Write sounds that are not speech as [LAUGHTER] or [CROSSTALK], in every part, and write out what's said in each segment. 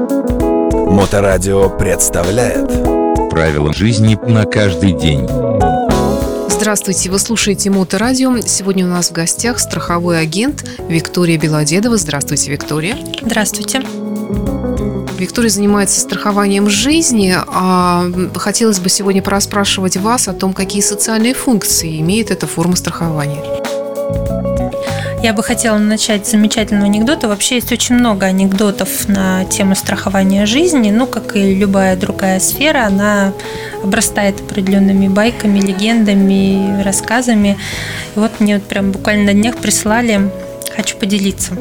Моторадио представляет Правила жизни на каждый день. Здравствуйте, вы слушаете Моторадио. Сегодня у нас в гостях страховой агент Виктория Белодедова. Здравствуйте, Виктория. Здравствуйте. Виктория занимается страхованием жизни, а хотелось бы сегодня пораспрашивать вас о том, какие социальные функции имеет эта форма страхования. Я бы хотела начать с замечательного анекдота. Вообще есть очень много анекдотов на тему страхования жизни. Ну, как и любая другая сфера, она обрастает определенными байками, легендами, рассказами. И вот мне вот прям буквально на днях прислали, хочу поделиться.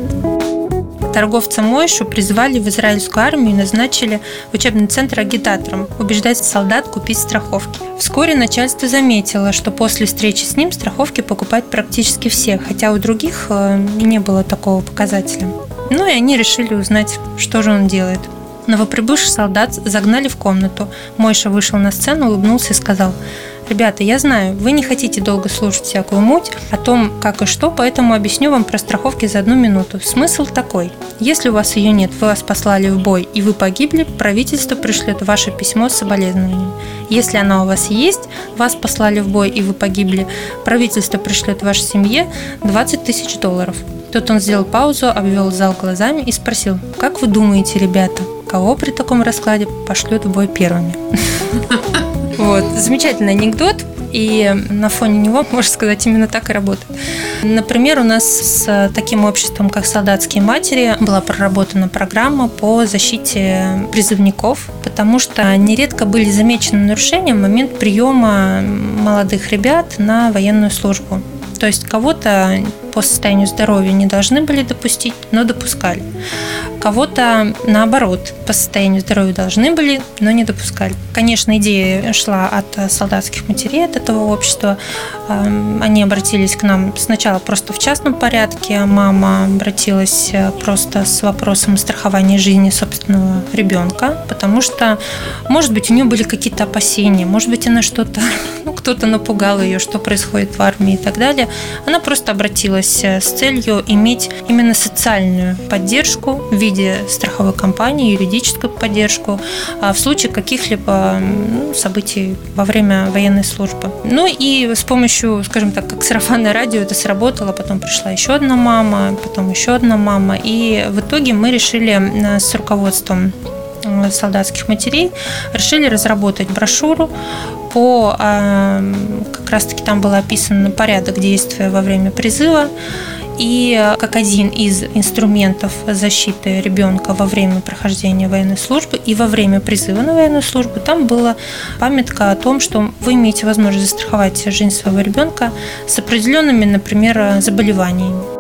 Торговца Мойшу призвали в израильскую армию и назначили в учебный центр агитатором, убеждать солдат купить страховки. Вскоре начальство заметило, что после встречи с ним страховки покупают практически все, хотя у других э, не было такого показателя. Ну и они решили узнать, что же он делает. Новоприбывший солдат загнали в комнату. Мойша вышел на сцену, улыбнулся и сказал – Ребята, я знаю, вы не хотите долго слушать всякую муть о том, как и что, поэтому объясню вам про страховки за одну минуту. Смысл такой. Если у вас ее нет, вы вас послали в бой и вы погибли, правительство пришлет ваше письмо с соболезнованием. Если она у вас есть, вас послали в бой и вы погибли, правительство пришлет вашей семье 20 тысяч долларов. Тут он сделал паузу, обвел зал глазами и спросил, как вы думаете, ребята, кого при таком раскладе пошлют в бой первыми? [LAUGHS] Вот. Замечательный анекдот. И на фоне него, [LAUGHS] можно сказать, именно так и работает. Например, у нас с таким обществом, как «Солдатские матери», была проработана программа по защите призывников, потому что нередко были замечены нарушения в момент приема молодых ребят на военную службу. То есть кого-то по состоянию здоровья не должны были допустить, но допускали. Кого-то, наоборот, по состоянию здоровья должны были, но не допускали. Конечно, идея шла от солдатских матерей, от этого общества. Эм, они обратились к нам сначала просто в частном порядке. Мама обратилась э, просто с вопросом страхования жизни собственного ребенка, потому что, может быть, у нее были какие-то опасения, может быть, она что-то, [LAUGHS] ну, кто-то напугал ее, что происходит в армии и так далее. Она просто обратилась э, с целью иметь именно социальную поддержку в виде страховой компании, юридическую поддержку а в случае каких-либо ну, событий во время военной службы. Ну и с помощью, скажем так, как сарафанное радио это сработало, потом пришла еще одна мама, потом еще одна мама, и в итоге мы решили с руководством э, солдатских матерей решили разработать брошюру по э, как раз таки там был описан порядок действия во время призыва и как один из инструментов защиты ребенка во время прохождения военной службы и во время призыва на военную службу, там была памятка о том, что вы имеете возможность застраховать жизнь своего ребенка с определенными, например, заболеваниями.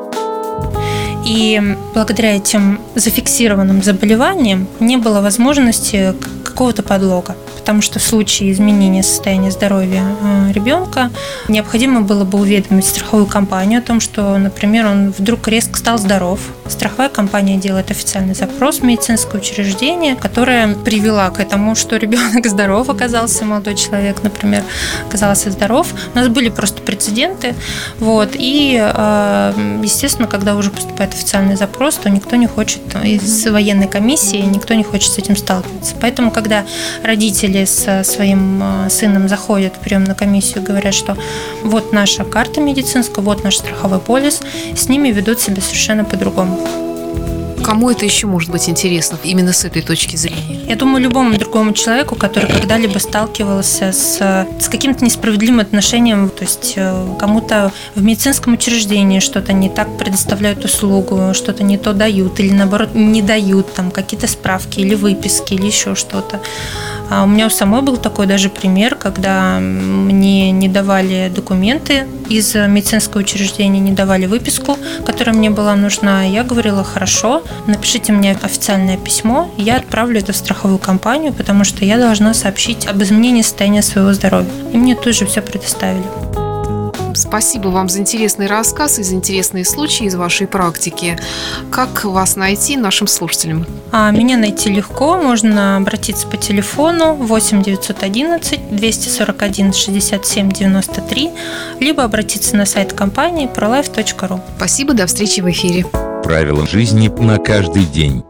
И благодаря этим зафиксированным заболеваниям не было возможности какого-то подлога потому что в случае изменения состояния здоровья э, ребенка необходимо было бы уведомить страховую компанию о том, что, например, он вдруг резко стал здоров. Страховая компания делает официальный запрос в медицинское учреждение, которое привела к этому, что ребенок [LAUGHS] здоров оказался, молодой человек, например, оказался здоров. У нас были просто прецеденты. Вот, и, э, естественно, когда уже поступает официальный запрос, то никто не хочет из военной комиссии, никто не хочет с этим сталкиваться. Поэтому, когда родители со своим э, сыном заходят в приемную комиссию говорят, что вот наша карта медицинская, вот наш страховой полис, с ними ведут себя совершенно по-другому. Кому это еще может быть интересно именно с этой точки зрения? Я думаю, любому другому человеку, который когда-либо сталкивался с, с каким-то несправедливым отношением, то есть э, кому-то в медицинском учреждении что-то не так предоставляют услугу, что-то не то дают или наоборот не дают, там какие-то справки или выписки или еще что-то. А у меня у самой был такой даже пример, когда мне не давали документы из медицинского учреждения, не давали выписку, которая мне была нужна. Я говорила, хорошо, напишите мне официальное письмо, я отправлю это в страховую компанию, потому что я должна сообщить об изменении состояния своего здоровья. И мне тут же все предоставили. Спасибо вам за интересный рассказ и за интересные случаи из вашей практики. Как вас найти нашим слушателям? А, меня найти легко. Можно обратиться по телефону 8 911 241 67 93, либо обратиться на сайт компании prolife.ru. Спасибо, до встречи в эфире. Правила жизни на каждый день.